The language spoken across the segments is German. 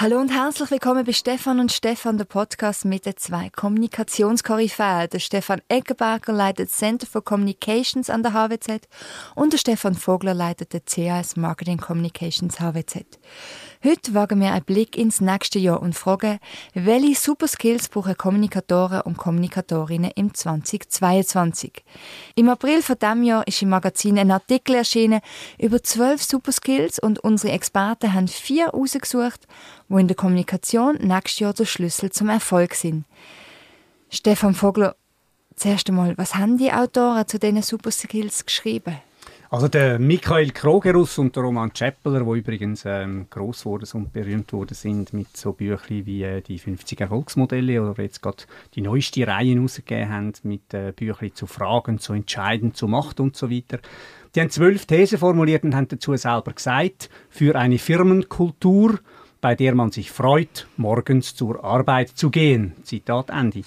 Hallo und herzlich willkommen bei Stefan und Stefan, der Podcast mit den zwei Kommunikationskoryphäen. Der Stefan Eggenberger leitet Center for Communications an der HWZ und der Stefan Vogler leitet den CAS Marketing Communications HWZ. Heute wagen wir einen Blick ins nächste Jahr und fragen, welche Superskills brauchen Kommunikatoren und Kommunikatorinnen im 2022? Im April von diesem Jahr ist im Magazin ein Artikel erschienen über zwölf Superskills und unsere Experten haben vier ausgesucht, wo in der Kommunikation nächstes Jahr der Schlüssel zum Erfolg sind. Stefan Vogler, zuerst einmal, was haben die Autoren zu diesen Superskills geschrieben? Also der Michael Krogerus und der Roman Chappeler, die übrigens ähm, gross wurden und berühmt worden sind mit so Büchern wie äh, die 50 Erfolgsmodelle oder jetzt gerade die neueste Reihe herausgegeben haben mit äh, Büchern zu Fragen, zu Entscheiden, zu Macht und so weiter. Die haben zwölf Thesen formuliert und haben dazu selber gesagt, für eine Firmenkultur bei der man sich freut, morgens zur Arbeit zu gehen. Zitat Ende.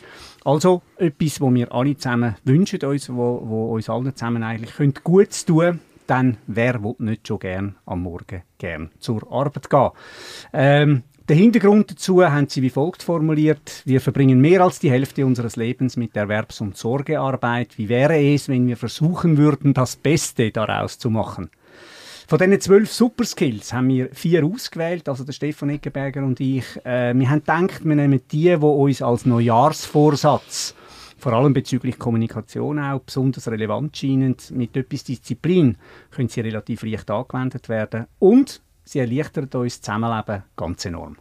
Also etwas, wo wir alle zusammen wünschen uns, wo, wo uns allen zusammen eigentlich gut Gutes tun dann wer will nicht schon gern am Morgen gern zur Arbeit gehen. Ähm, der Hintergrund dazu haben sie wie folgt formuliert. Wir verbringen mehr als die Hälfte unseres Lebens mit Erwerbs- und Sorgearbeit. Wie wäre es, wenn wir versuchen würden, das Beste daraus zu machen? Von diesen zwölf Superskills haben wir vier ausgewählt, also der Stefan Eckenberger und ich. Äh, wir haben gedacht, wir nehmen die, die uns als Neujahrsvorsatz vor allem bezüglich Kommunikation auch besonders relevant scheinen. Mit etwas Disziplin können sie relativ leicht angewendet werden und sie erleichtern uns das Zusammenleben ganz enorm.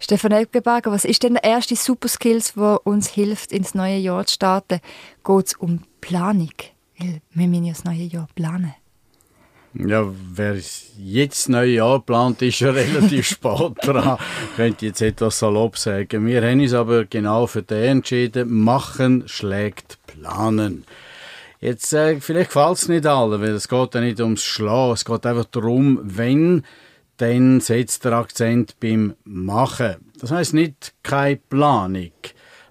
Stefan Eckenberger, was ist denn der erste Superskills, der uns hilft, ins neue Jahr zu starten? Geht es um Planung? Weil wir müssen ja das neue Jahr planen. Ja, wer jetzt neue Jahr plant, ist ja relativ spät dran. Könnte jetzt etwas salopp sagen. Wir haben uns aber genau für den entschieden. Machen schlägt planen. Jetzt, äh, vielleicht gefällt es nicht allen, weil es geht ja nicht ums Schlagen. Es geht einfach darum, wenn, dann setzt der Akzent beim Machen. Das heißt nicht keine Planung.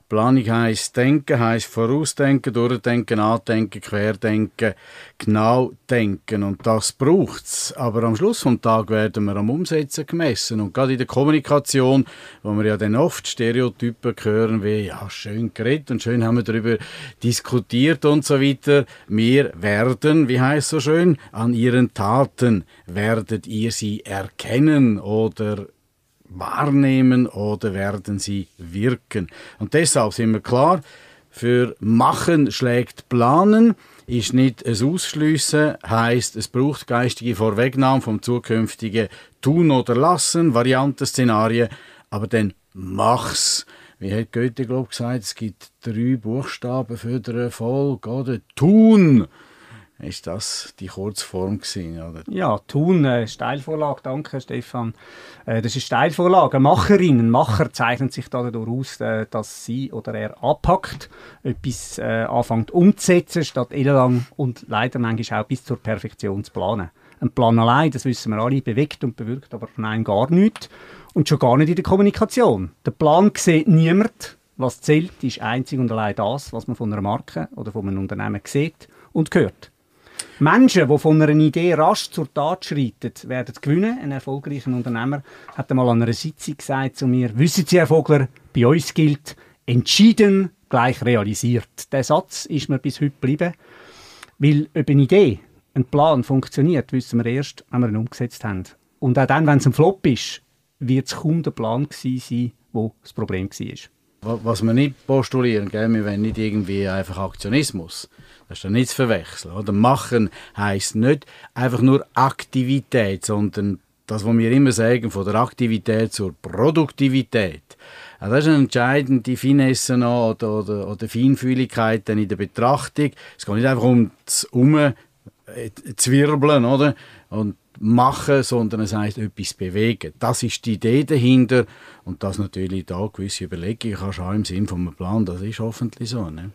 Planung heisst denken, heisst vorausdenken, durchdenken, andenken, querdenken, genau denken. Und das braucht's. Aber am Schluss vom Tag werden wir am Umsetzen gemessen. Und gerade in der Kommunikation, wo wir ja dann oft Stereotypen hören, wie, ja, schön geredet und schön haben wir darüber diskutiert und so weiter. Wir werden, wie heißt so schön, an ihren Taten werdet ihr sie erkennen oder wahrnehmen oder werden sie wirken. Und deshalb sind wir klar, für machen schlägt planen ist nicht ein Ausschliessen, heißt es braucht geistige Vorwegnahme vom zukünftigen Tun oder Lassen, Varianten, Szenarien, aber dann mach's. Wie hat Goethe glaub, gesagt, es gibt drei Buchstaben für den Erfolg, oder? Tun ist das die Kurzform gewesen, oder? Ja, Thun, äh, Steilvorlage, danke Stefan. Äh, das ist Steilvorlage. Macherinnen, Macher zeichnen sich dadurch aus, äh, dass sie oder er abpackt, etwas äh, anfängt umzusetzen, statt ellenlang und leider manchmal auch bis zur Perfektion zu planen. Ein Plan allein, das wissen wir alle, bewegt und bewirkt aber nein, gar nichts. Und schon gar nicht in der Kommunikation. Der Plan sieht niemand. Was zählt, ist einzig und allein das, was man von einer Marke oder von einem Unternehmen sieht und hört. Menschen, die von einer Idee rasch zur Tat schreiten, werden gewinnen. Ein erfolgreicher Unternehmer hat einmal an einer Sitzung gesagt zu mir, wissen Sie, Herr Vogler, bei uns gilt, entschieden gleich realisiert. Der Satz ist mir bis heute geblieben, weil ob eine Idee, ein Plan funktioniert, wissen wir erst, wenn wir ihn umgesetzt haben. Und auch dann, wenn es ein Flop ist, wird es kaum der Plan gewesen sein, wo das Problem war. Was wir nicht postulieren, gell? wir wollen nicht irgendwie einfach Aktionismus. Das ist ja nicht zu verwechseln. Oder? Machen heisst nicht einfach nur Aktivität, sondern das, was wir immer sagen, von der Aktivität zur Produktivität. Also das ist eine entscheidende Finesse noch oder, oder, oder Feinfühligkeit in der Betrachtung. Es geht nicht einfach um das Umzwirbeln, oder? Und machen, sondern es heißt etwas bewegen. Das ist die Idee dahinter und das natürlich da gewisse Überlegungen kannst du auch im Sinn von einem Plan, das ist hoffentlich so. Ne?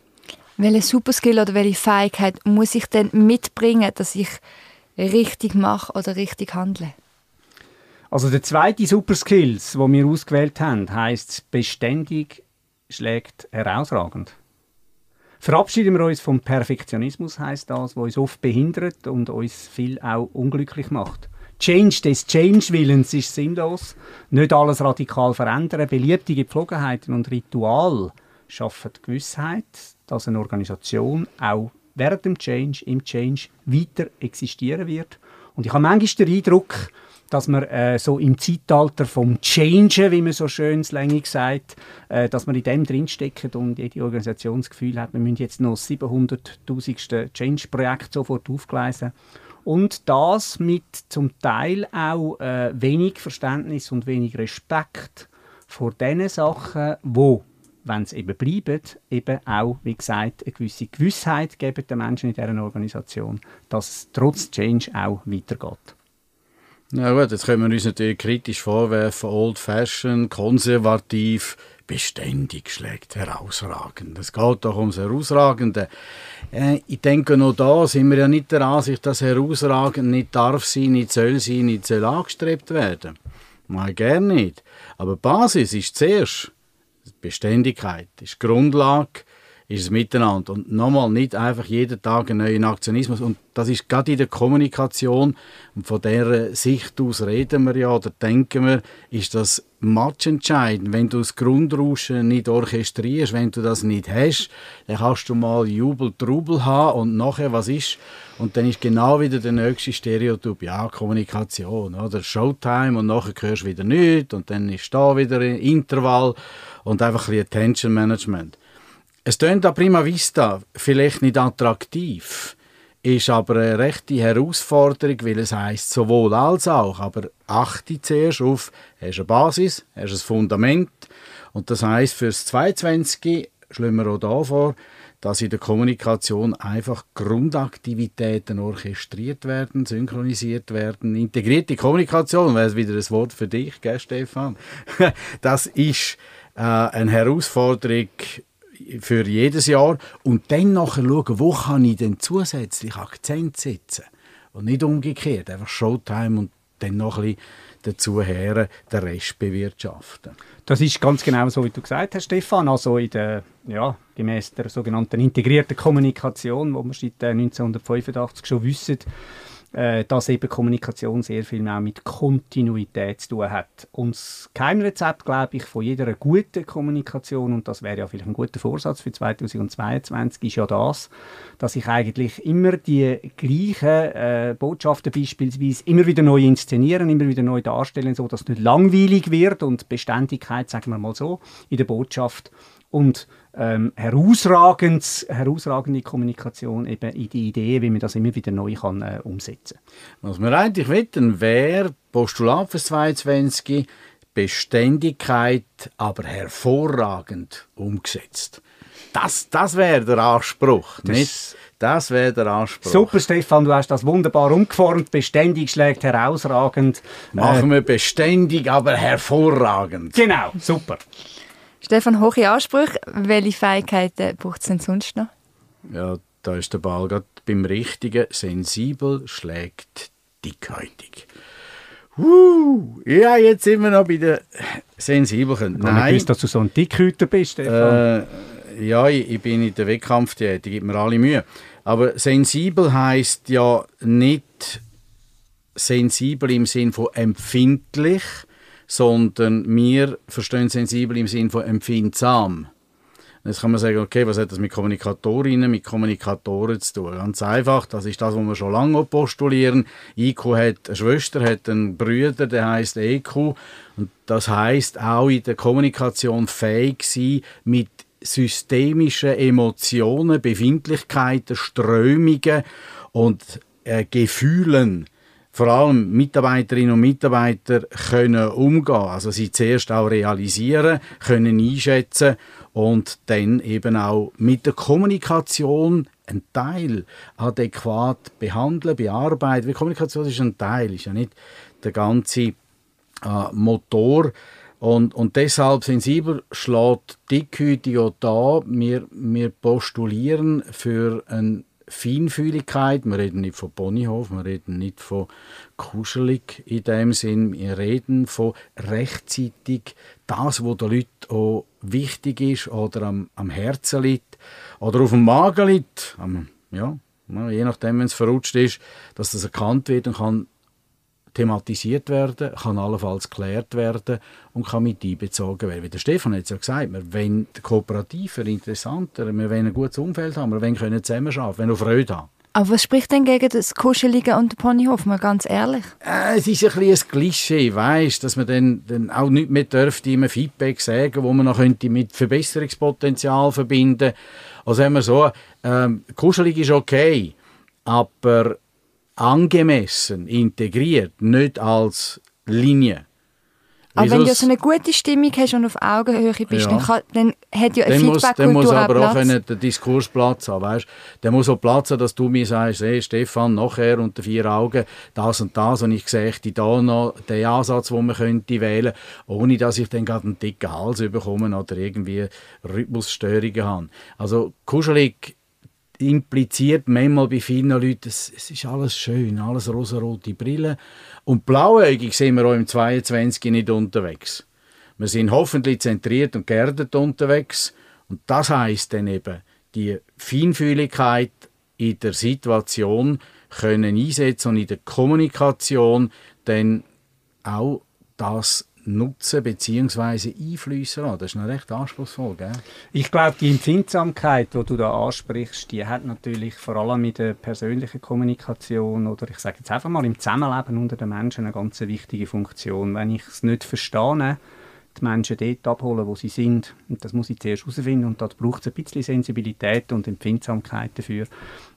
Welche Superskill oder welche Fähigkeit muss ich denn mitbringen, dass ich richtig mache oder richtig handle? Also der zweite Superskills, den wir ausgewählt haben, heißt beständig schlägt herausragend. Verabschieden wir uns vom Perfektionismus, heißt das, was uns oft behindert und uns viel auch unglücklich macht. Change des Change-Willens ist sinnlos. Nicht alles radikal verändern. Beliebte Gepflogenheiten und Ritual schaffen Gewissheit, dass eine Organisation auch während dem Change, im Change weiter existieren wird. Und ich habe manchmal den Eindruck, dass wir äh, so im Zeitalter vom Change, wie man so schön slängig sagt, äh, dass wir in dem drinstecken und jede Organisation das Gefühl hat, wir müssen jetzt noch das 700'000. Change-Projekt sofort aufgleisen. Und das mit zum Teil auch äh, wenig Verständnis und wenig Respekt vor den Sachen, wo wenn es eben bleibt, eben auch, wie gesagt, eine gewisse Gewissheit geben den Menschen in dieser Organisation, dass es trotz Change auch weitergeht. Na gut, jetzt können wir uns natürlich kritisch vorwerfen, old-fashioned, konservativ, beständig schlägt herausragend. Es geht doch ums Herausragende. Äh, ich denke, noch da sind wir ja nicht der Ansicht, dass herausragend nicht darf sein, nicht soll sein, nicht soll angestrebt werden. Mal gern nicht. Aber die Basis ist zuerst Beständigkeit, ist Grundlage ist es miteinander. Und nochmal, nicht einfach jeden Tag einen neuen Aktionismus. Und das ist gerade in der Kommunikation, und von der Sicht aus reden wir ja oder denken wir, ist das matchentscheidend. Wenn du das Grundrauschen nicht orchestrierst, wenn du das nicht hast, dann kannst du mal Jubel, Trubel haben und nachher, was ist? Und dann ist genau wieder der nächste Stereotyp, ja, Kommunikation, oder Showtime und nachher hörst du wieder nichts und dann ist da wieder Intervall und einfach ein bisschen Attention Management. Es klingt an prima vista vielleicht nicht attraktiv, ist aber eine rechte Herausforderung, weil es heißt sowohl als auch. Aber achte zuerst auf, hast eine Basis, hast ein Fundament und das heißt fürs 22 schlagen wir auch da vor, dass in der Kommunikation einfach Grundaktivitäten orchestriert werden, synchronisiert werden. Integrierte Kommunikation wäre wieder ein Wort für dich, gell, Stefan? Das ist äh, eine Herausforderung für jedes Jahr und dann nachher schauen, wo kann ich denn zusätzlich Akzent setzen und nicht umgekehrt, einfach Showtime und dann noch ein bisschen dazu her den Rest bewirtschaften. Das ist ganz genau so, wie du gesagt hast, Stefan. Also in der, ja, gemäß der sogenannten integrierten Kommunikation, wo wir seit 1985 schon wissen, äh, dass eben Kommunikation sehr viel mehr mit Kontinuität zu tun hat. Und das Geheimrezept, glaube ich, von jeder guten Kommunikation, und das wäre ja vielleicht ein guter Vorsatz für 2022, ist ja das, dass ich eigentlich immer die gleichen äh, Botschaften beispielsweise immer wieder neu inszenieren, immer wieder neu darstellen, so dass es nicht langweilig wird und Beständigkeit, sagen wir mal so, in der Botschaft und ähm, herausragende Kommunikation eben in die Idee, wie man das immer wieder neu kann, äh, umsetzen kann. Was wir eigentlich wissen, wäre Postulat für 22 Beständigkeit, aber hervorragend umgesetzt. Das, das wäre der Anspruch, das nicht? Das wäre der Anspruch. Super, Stefan, du hast das wunderbar umgeformt. Beständig schlägt herausragend. Machen äh, wir beständig, aber hervorragend. Genau, super. Stefan, hohe Ansprüche. Welche Fähigkeiten braucht es denn sonst noch? Ja, da ist der Ball gerade beim Richtigen. Sensibel schlägt dickhäutig. Uh, ja, jetzt sind wir noch bei den Sensiblen. Nein. Ich dass du so ein Dickhüter bist, Stefan. Äh, ja, ich, ich, bin in der Wettkampf tätig, gibt mir alle Mühe. Aber sensibel heißt ja nicht sensibel im Sinn von empfindlich, sondern wir verstehen sensibel im Sinne von empfindsam. Jetzt kann man sagen, okay, was hat das mit Kommunikatorinnen, mit Kommunikatoren zu tun? Ganz einfach, das ist das, was wir schon lange postulieren. IQ hat eine Schwester, hat einen Bruder, der heißt EQ. Und das heißt auch in der Kommunikation fähig sein, mit systemischen Emotionen, Befindlichkeiten, Strömungen und äh, Gefühlen vor allem Mitarbeiterinnen und Mitarbeiter können umgehen, also sie zuerst auch realisieren, können einschätzen und dann eben auch mit der Kommunikation einen Teil adäquat behandeln, bearbeiten. Weil Kommunikation ist ein Teil, ist ja nicht der ganze äh, Motor. Und, und deshalb sensibel schlägt Dickhütig auch da. Wir, wir postulieren für ein Feinfühligkeit, wir reden nicht von Ponyhof, wir reden nicht von kuschelig in dem Sinn, wir reden von rechtzeitig das, was den Leuten auch wichtig ist oder am, am Herzen liegt oder auf dem Magen liegt, am, ja, je nachdem, wenn es verrutscht ist, dass das erkannt wird und kann thematisiert werden, kann allenfalls geklärt werden und kann mit einbezogen werden. Wie der Stefan hat es ja gesagt, wir wollen kooperativer, interessanter, wir wollen ein gutes Umfeld haben, wir wollen können zusammenarbeiten, wir wollen auch Freude haben. Aber was spricht denn gegen das Kuschelige und den Ponyhof, mal ganz ehrlich? Äh, es ist ein bisschen ein Klischee, weißt, dass man dann, dann auch nicht mehr dürfte immer Feedback sagen, wo man noch könnte mit Verbesserungspotenzial verbinden. Also haben wir so, ähm, kuschelig ist okay, aber angemessen integriert, nicht als Linie. Aber wenn du so eine gute Stimmung hast und auf Augenhöhe bist, ja. dann, kann, dann hat ja eine Feedback-Kultur Dann muss aber auch Platz. der Diskurs Platz haben, weißt? Der muss auch Platz haben, dass du mir sagst, hey, Stefan, nachher unter vier Augen, das und das und ich sehe da noch den Ansatz, den man könnte wählen, ohne dass ich dann gerade einen dicken Hals bekomme oder irgendwie Rhythmusstörungen habe. Also kuschelig impliziert manchmal bei vielen Leuten, es, es ist alles schön, alles rosarote Brille. Und blauäugig sind wir auch im 22 nicht unterwegs. Wir sind hoffentlich zentriert und geerdet unterwegs. Und das heißt dann eben, die Feinfühligkeit in der Situation können einsetzen und in der Kommunikation dann auch das nutzen bzw. einfließen lassen. Das ist noch recht anspruchsvoll, gell? Ich glaube, die Empfindsamkeit, die du da ansprichst, die hat natürlich vor allem mit der persönlichen Kommunikation oder ich sage jetzt einfach mal im Zusammenleben unter den Menschen eine ganz wichtige Funktion. Wenn ich es nicht verstehe, die Menschen dort abholen, wo sie sind. Und das muss ich zuerst herausfinden und dort braucht es ein bisschen Sensibilität und Empfindsamkeit dafür.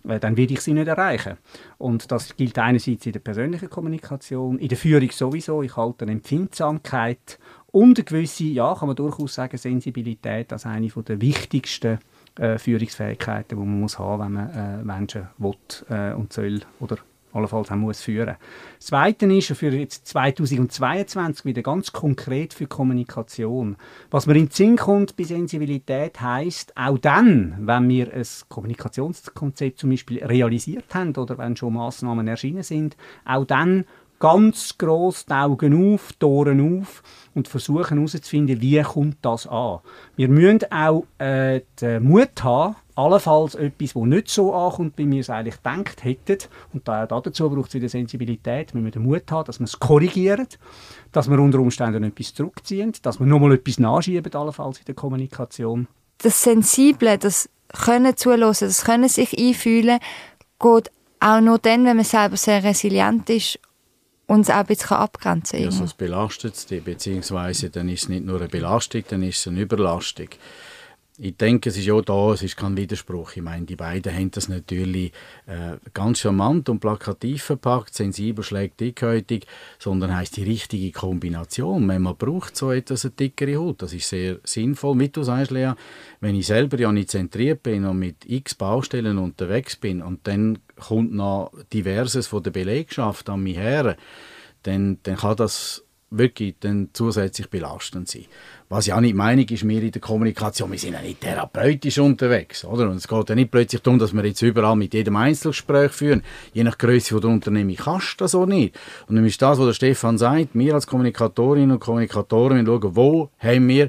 Äh, dann werde ich sie nicht erreichen. Und das gilt einerseits in der persönlichen Kommunikation, in der Führung sowieso. Ich halte eine Empfindsamkeit und eine gewisse, ja, kann man durchaus sagen, Sensibilität als eine der wichtigsten äh, Führungsfähigkeiten, die man muss haben, wenn man äh, Menschen will äh, und soll oder allenfalls auch muss führen. Das Zweite ist für jetzt 2022 wieder ganz konkret für Kommunikation. Was mir in den Sinn kommt bei Sensibilität heißt auch dann, wenn wir ein Kommunikationskonzept zum Beispiel realisiert haben oder wenn schon Maßnahmen erschienen sind, auch dann ganz groß die Augen auf, die Ohren auf und versuchen herauszufinden, wie kommt das an. Wir müssen auch äh, den Mut haben, allenfalls etwas, das nicht so ankommt, wie wir es eigentlich gedacht hätten. Und da, dazu braucht es wieder Sensibilität. Wir müssen den Mut haben, dass wir es korrigieren, dass wir unter Umständen etwas zurückziehen, dass wir nochmal etwas nachschieben, allenfalls in der Kommunikation. Das Sensible, das Können zulassen, das Können sich einfühlen, geht auch nur dann, wenn man selber sehr resilient ist uns auch ein bisschen abgrenzen kann. Ja, sonst belastet es dich, beziehungsweise dann ist es nicht nur eine Belastung, dann ist es eine Überlastung ich denke, es ist auch da, es ist kein Widerspruch. Ich meine, die beiden haben das natürlich äh, ganz charmant und plakativ verpackt, sensibel schlägt dickhäutig, sondern heißt die richtige Kombination. Manchmal braucht so etwas eine dickere Haut. Das ist sehr sinnvoll. Wie du sagst, Lea, wenn ich selber ja nicht zentriert bin und mit x Baustellen unterwegs bin und dann kommt noch diverses von der Belegschaft an mich her, dann, dann kann das wirklich dann zusätzlich belastend sein. Was ja auch nicht meine ist, wir in der Kommunikation, wir sind ja nicht therapeutisch unterwegs, oder? Und es geht ja nicht plötzlich darum, dass wir jetzt überall mit jedem Einzelgespräch führen. Je nach Größe der Unternehmung kannst du das auch nicht. Und dann ist das, was der Stefan sagt, wir als Kommunikatorinnen und Kommunikatoren schauen, wo haben wir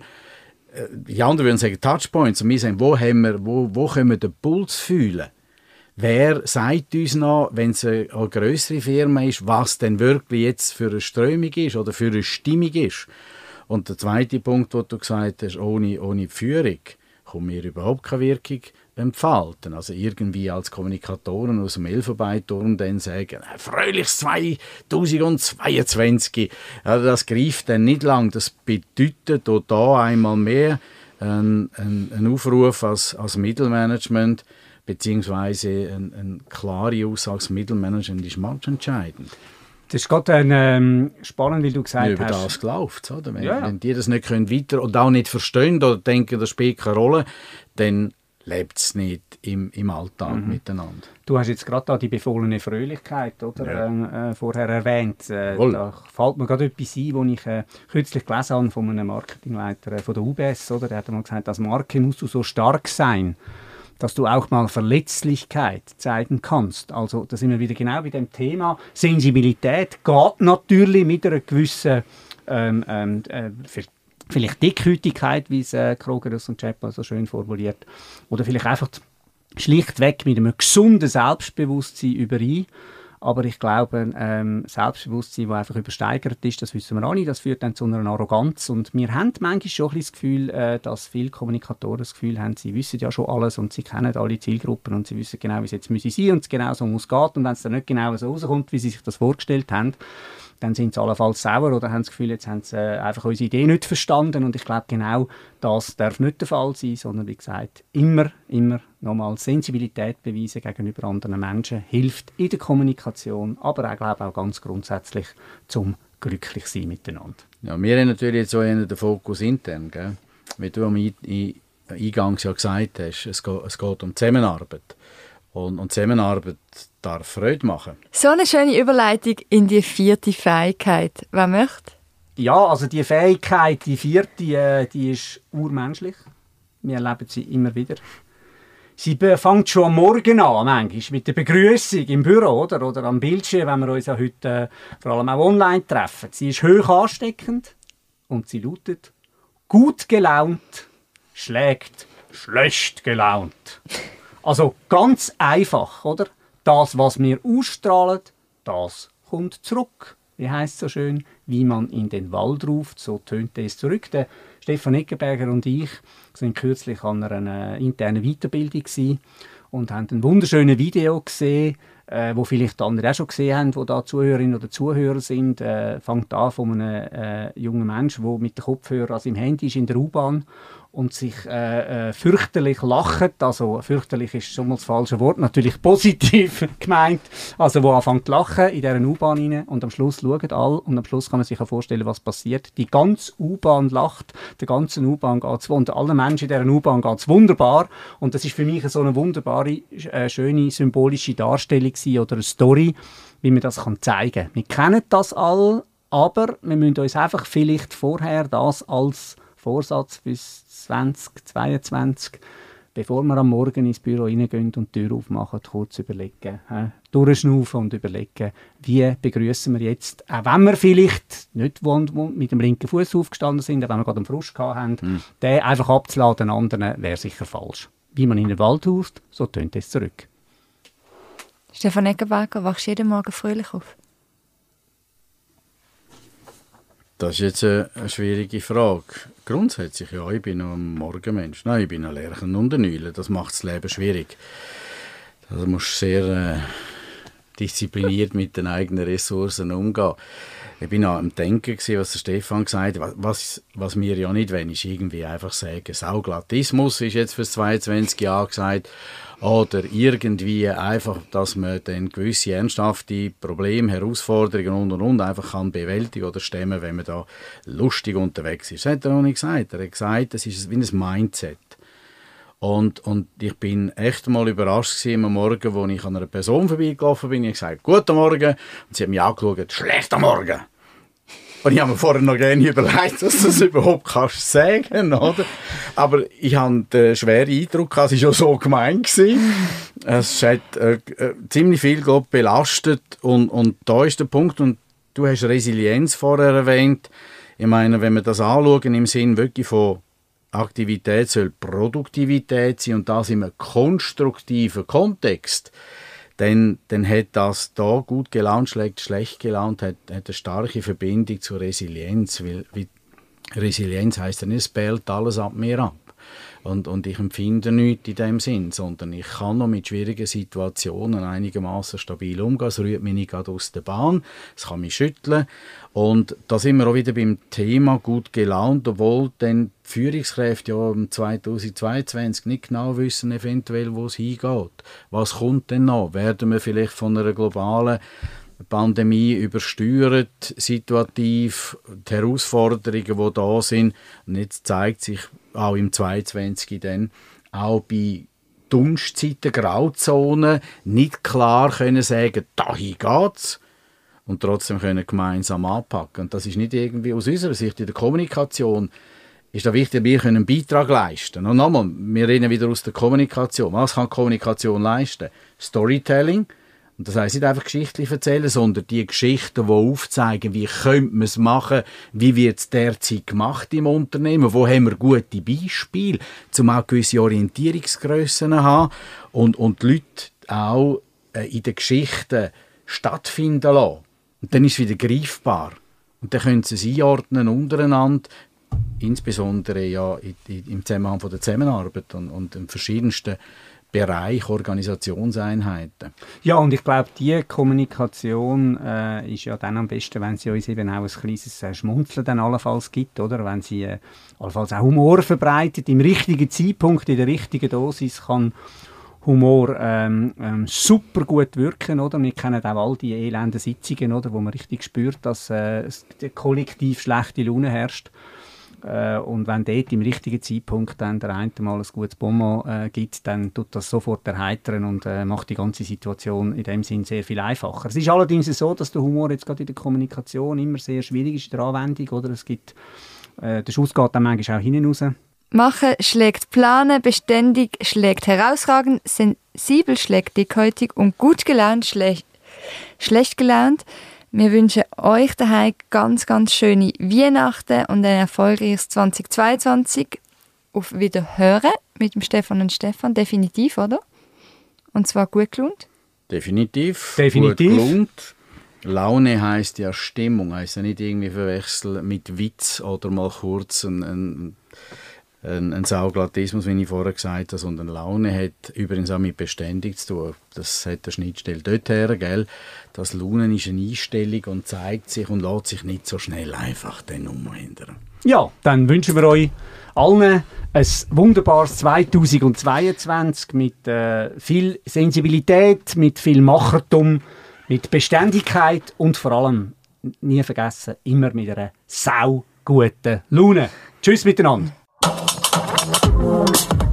äh, die anderen würden sagen Touchpoints und wir sagen, wo, haben wir, wo, wo können wir den Puls fühlen? Wer sagt uns noch, wenn es eine, eine größere Firma ist, was denn wirklich jetzt für eine Strömung ist oder für eine Stimmung ist? Und der zweite Punkt, den du gesagt hast, ohne, ohne Führung kommt mir überhaupt keine Wirkung entfalten. Also irgendwie als Kommunikatoren aus dem Elfenbeinturm dann sagen, fröhliches 2022. Ja, das greift dann nicht lang. Das bedeutet auch da einmal mehr ein, ein, ein Aufruf als, als Mittelmanagement, beziehungsweise eine ein klare Aussage, das Mittelmanagement ist matchentscheidend. Das ist gerade ähm, spannend, wie du gesagt ja, über hast. Über das läuft oder? Wenn, ja. wenn die das nicht können weiter und auch nicht verstehen oder denken, das spielt keine Rolle, dann lebt es nicht im, im Alltag mhm. miteinander. Du hast jetzt gerade die befohlene Fröhlichkeit oder, ja. Ähm, äh, vorher erwähnt. Äh, da fällt mir gerade etwas ein, was ich äh, kürzlich gelesen habe von einem Marketingleiter äh, von der UBS. Oder? Der hat mal gesagt, als Marke musst du so stark sein, dass du auch mal Verletzlichkeit zeigen kannst. Also da sind wir wieder genau bei dem Thema. Sensibilität geht natürlich mit einer gewissen ähm, ähm, äh, vielleicht Dickhütigkeit, wie es äh, Krogerus und Chapman so schön formuliert, oder vielleicht einfach schlichtweg mit einem gesunden Selbstbewusstsein überein. Aber ich glaube, ähm, Selbstbewusstsein, das einfach übersteigert ist, das wissen wir alle, das führt dann zu einer Arroganz. Und wir haben manchmal schon ein das Gefühl, äh, dass viele Kommunikatoren das Gefühl haben, sie wissen ja schon alles und sie kennen alle Zielgruppen und sie wissen genau, wie es jetzt müsse sein und es genau so muss gehen. Und wenn es dann nicht genau so rauskommt, wie sie sich das vorgestellt haben, dann sind sie allenfalls sauer oder haben das Gefühl, jetzt haben sie äh, einfach unsere Idee nicht verstanden. Und ich glaube, genau das darf nicht der Fall sein, sondern wie gesagt, immer, immer nochmal Sensibilität beweisen gegenüber anderen Menschen hilft in der Kommunikation, aber auch, glaube auch ganz grundsätzlich zum glücklich sein miteinander. Ja, wir haben natürlich jetzt auch den Fokus intern, gell? wie du am Eingangs ja gesagt hast, es geht, es geht um Zusammenarbeit. Und, und Zusammenarbeit darf Freude machen. So eine schöne Überleitung in die vierte Fähigkeit. Wer möchte? Ja, also die Fähigkeit, die vierte, äh, die ist urmenschlich. Wir erleben sie immer wieder. Sie fängt schon am Morgen an, manchmal, mit der Begrüßung im Büro oder, oder am Bildschirm, wenn wir uns ja heute äh, vor allem auch online treffen. Sie ist hoch ansteckend und sie lautet gut gelaunt schlägt schlecht gelaunt. Also ganz einfach, oder? Das, was wir ausstrahlen, das kommt zurück. Wie heißt es so schön? Wie man in den Wald ruft, so tönt es zurück. Der Stefan Eckenberger und ich sind kürzlich an einer internen Weiterbildung und haben ein wunderschönes Video gesehen, äh, wo vielleicht andere auch schon gesehen haben, wo da Zuhörerinnen oder Zuhörer sind. Äh, fängt an von einem äh, jungen Menschen, der mit dem Kopfhörer an seinem Handy ist in der U-Bahn und sich äh, äh, fürchterlich lachen. Also fürchterlich ist schon mal das falsche Wort, natürlich positiv gemeint. Also wo anfängt zu lachen in dieser U-Bahn rein und am Schluss schauen alle und am Schluss kann man sich auch vorstellen, was passiert. Die ganze U-Bahn lacht, der ganzen U-Bahn geht es und allen Menschen in dieser U-Bahn geht es wunderbar und das ist für mich so eine wunderbare, äh, schöne symbolische Darstellung oder eine Story, wie man das kann zeigen kann. Wir kennen das alle, aber wir müssen uns einfach vielleicht vorher das als Vorsatz bis 2022, bevor wir am Morgen ins Büro reingehen und die Tür aufmachen, kurz überlegen, äh, durchschnaufen und überlegen, wie begrüßen wir jetzt, auch wenn wir vielleicht nicht mit dem linken Fuß aufgestanden sind, auch wenn wir gerade einen Frosch haben, mhm. den einfach abzuladen, den anderen wäre sicher falsch. Wie man in den Wald haust, so tönt es zurück. Stefan Eggenberger, wachst du jeden Morgen fröhlich auf? Das ist jetzt eine, schwierige Frage. Grundsätzlich, ja, ich bin ein Morgenmensch. Nein, ich bin ein Lerchen und ein Eule. Das macht das Leben schwierig. Da musst sehr äh, diszipliniert mit den eigenen Ressourcen umgehen. Ich bin am Denken, gewesen, was der Stefan gesagt hat. Was, was wir ja nicht wollen, ist irgendwie einfach sagen, Sauglattismus ist jetzt für 22 Jahre gesagt oder irgendwie einfach, dass man dann gewisse ernsthafte Probleme, Herausforderungen und und und einfach kann bewältigen oder stemmen, wenn man da lustig unterwegs ist. Das hat er noch nicht gesagt. Er hat gesagt, es ist wie ein Mindset. Und, und ich bin echt mal überrascht gewesen, am Morgen, wo ich an einer Person vorbeigelaufen bin. Ich habe gesagt, guten Morgen. Und sie hat mich angeschaut, schlechter Morgen. Und ich habe mir vorher noch gerne überlegt, dass du das überhaupt kannst sagen, oder? Aber ich habe den schweren Eindruck, es war schon so gemeint. Gewesen. Es hat äh, äh, ziemlich viel glaub, belastet und, und da ist der Punkt, und du hast Resilienz vorher erwähnt. Ich meine, wenn wir das anschauen im Sinn wirklich von Aktivität soll Produktivität sein und das in einem konstruktiven Kontext, dann, dann hat das da gut gelaunt, schlägt schlecht gelaunt, hat, hat eine starke Verbindung zur Resilienz, weil, Resilienz heißt dann, es bellt alles ab mir ab. Und, und ich empfinde nichts in dem Sinn, sondern ich kann noch mit schwierigen Situationen einigermaßen stabil umgehen. Es rührt mich nicht gerade aus der Bahn, es kann mich schütteln. Und da sind wir auch wieder beim Thema gut gelaunt, obwohl dann die Führungskräfte ja im 2022 nicht genau wissen, eventuell, wo es hingeht. Was kommt denn noch? Werden wir vielleicht von einer globalen Pandemie übersteuert, situativ, die Herausforderungen, die da sind. Und jetzt zeigt sich auch im 22 dann, auch bei Dunstzeiten, Grauzonen, nicht klar können sagen, dahin geht's und trotzdem können gemeinsam anpacken. Und das ist nicht irgendwie aus unserer Sicht in der Kommunikation ist da wichtig, wir können einen Beitrag leisten. Und nochmal, wir reden wieder aus der Kommunikation. Was kann Kommunikation leisten? Storytelling, und das heisst nicht einfach Geschichten erzählen, sondern die Geschichten, die aufzeigen, wie könnte man es machen, wie wird es derzeit gemacht im Unternehmen, wo haben wir gute Beispiele, um auch gewisse Orientierungsgrössen zu haben und, und die Leute auch äh, in den Geschichten stattfinden lassen. Und dann ist es wieder greifbar. Und dann können sie es einordnen untereinander, insbesondere ja im Zusammenhang von der Zusammenarbeit und, und den verschiedensten Bereich Organisationseinheiten. Ja, und ich glaube, die Kommunikation äh, ist ja dann am besten, wenn sie uns eben auch ein kleines äh, Schmunzeln dann allenfalls gibt, oder? Wenn sie äh, allenfalls auch Humor verbreitet, im richtigen Zeitpunkt, in der richtigen Dosis kann Humor ähm, ähm, super gut wirken, oder? Wir kennen auch all die elenden Sitzungen, oder? Wo man richtig spürt, dass äh, kollektiv schlechte Laune herrscht. Äh, und wenn dort im richtigen Zeitpunkt dann der eine mal ein gutes Bonmot äh, gibt, dann tut das sofort erheitern und äh, macht die ganze Situation in dem Sinn sehr viel einfacher. Es ist allerdings so, dass der Humor jetzt gerade in der Kommunikation immer sehr schwierig ist in der Anwendung, oder? Es gibt, äh, der Schuss geht dann manchmal auch hinten raus. Machen schlägt planen, beständig schlägt herausragend, sensibel schlägt dickhäutig und gut gelaunt schlecht, schlecht gelaunt. Wir wünschen euch daheim ganz, ganz schöne Weihnachten und ein erfolgreiches 2022. Auf Wiederhören mit dem Stefan und Stefan, definitiv, oder? Und zwar gut gelohnt. Definitiv. Definitiv. Gut gelohnt. Laune heißt ja Stimmung, heißt ja nicht irgendwie verwechseln mit Witz oder mal kurz ein, ein ein, Sauglatismus, wie ich vorher gesagt habe, sondern Laune hat übrigens auch mit beständig zu tun. Das hat der Schnittstelle dort her, gell? Das Launen ist eine Einstellung und zeigt sich und lässt sich nicht so schnell einfach den umhindern. Ja, dann wünschen wir euch allen ein wunderbares 2022 mit äh, viel Sensibilität, mit viel Machertum, mit Beständigkeit und vor allem, nie vergessen, immer mit einer sauguten Laune. Tschüss miteinander. Oh.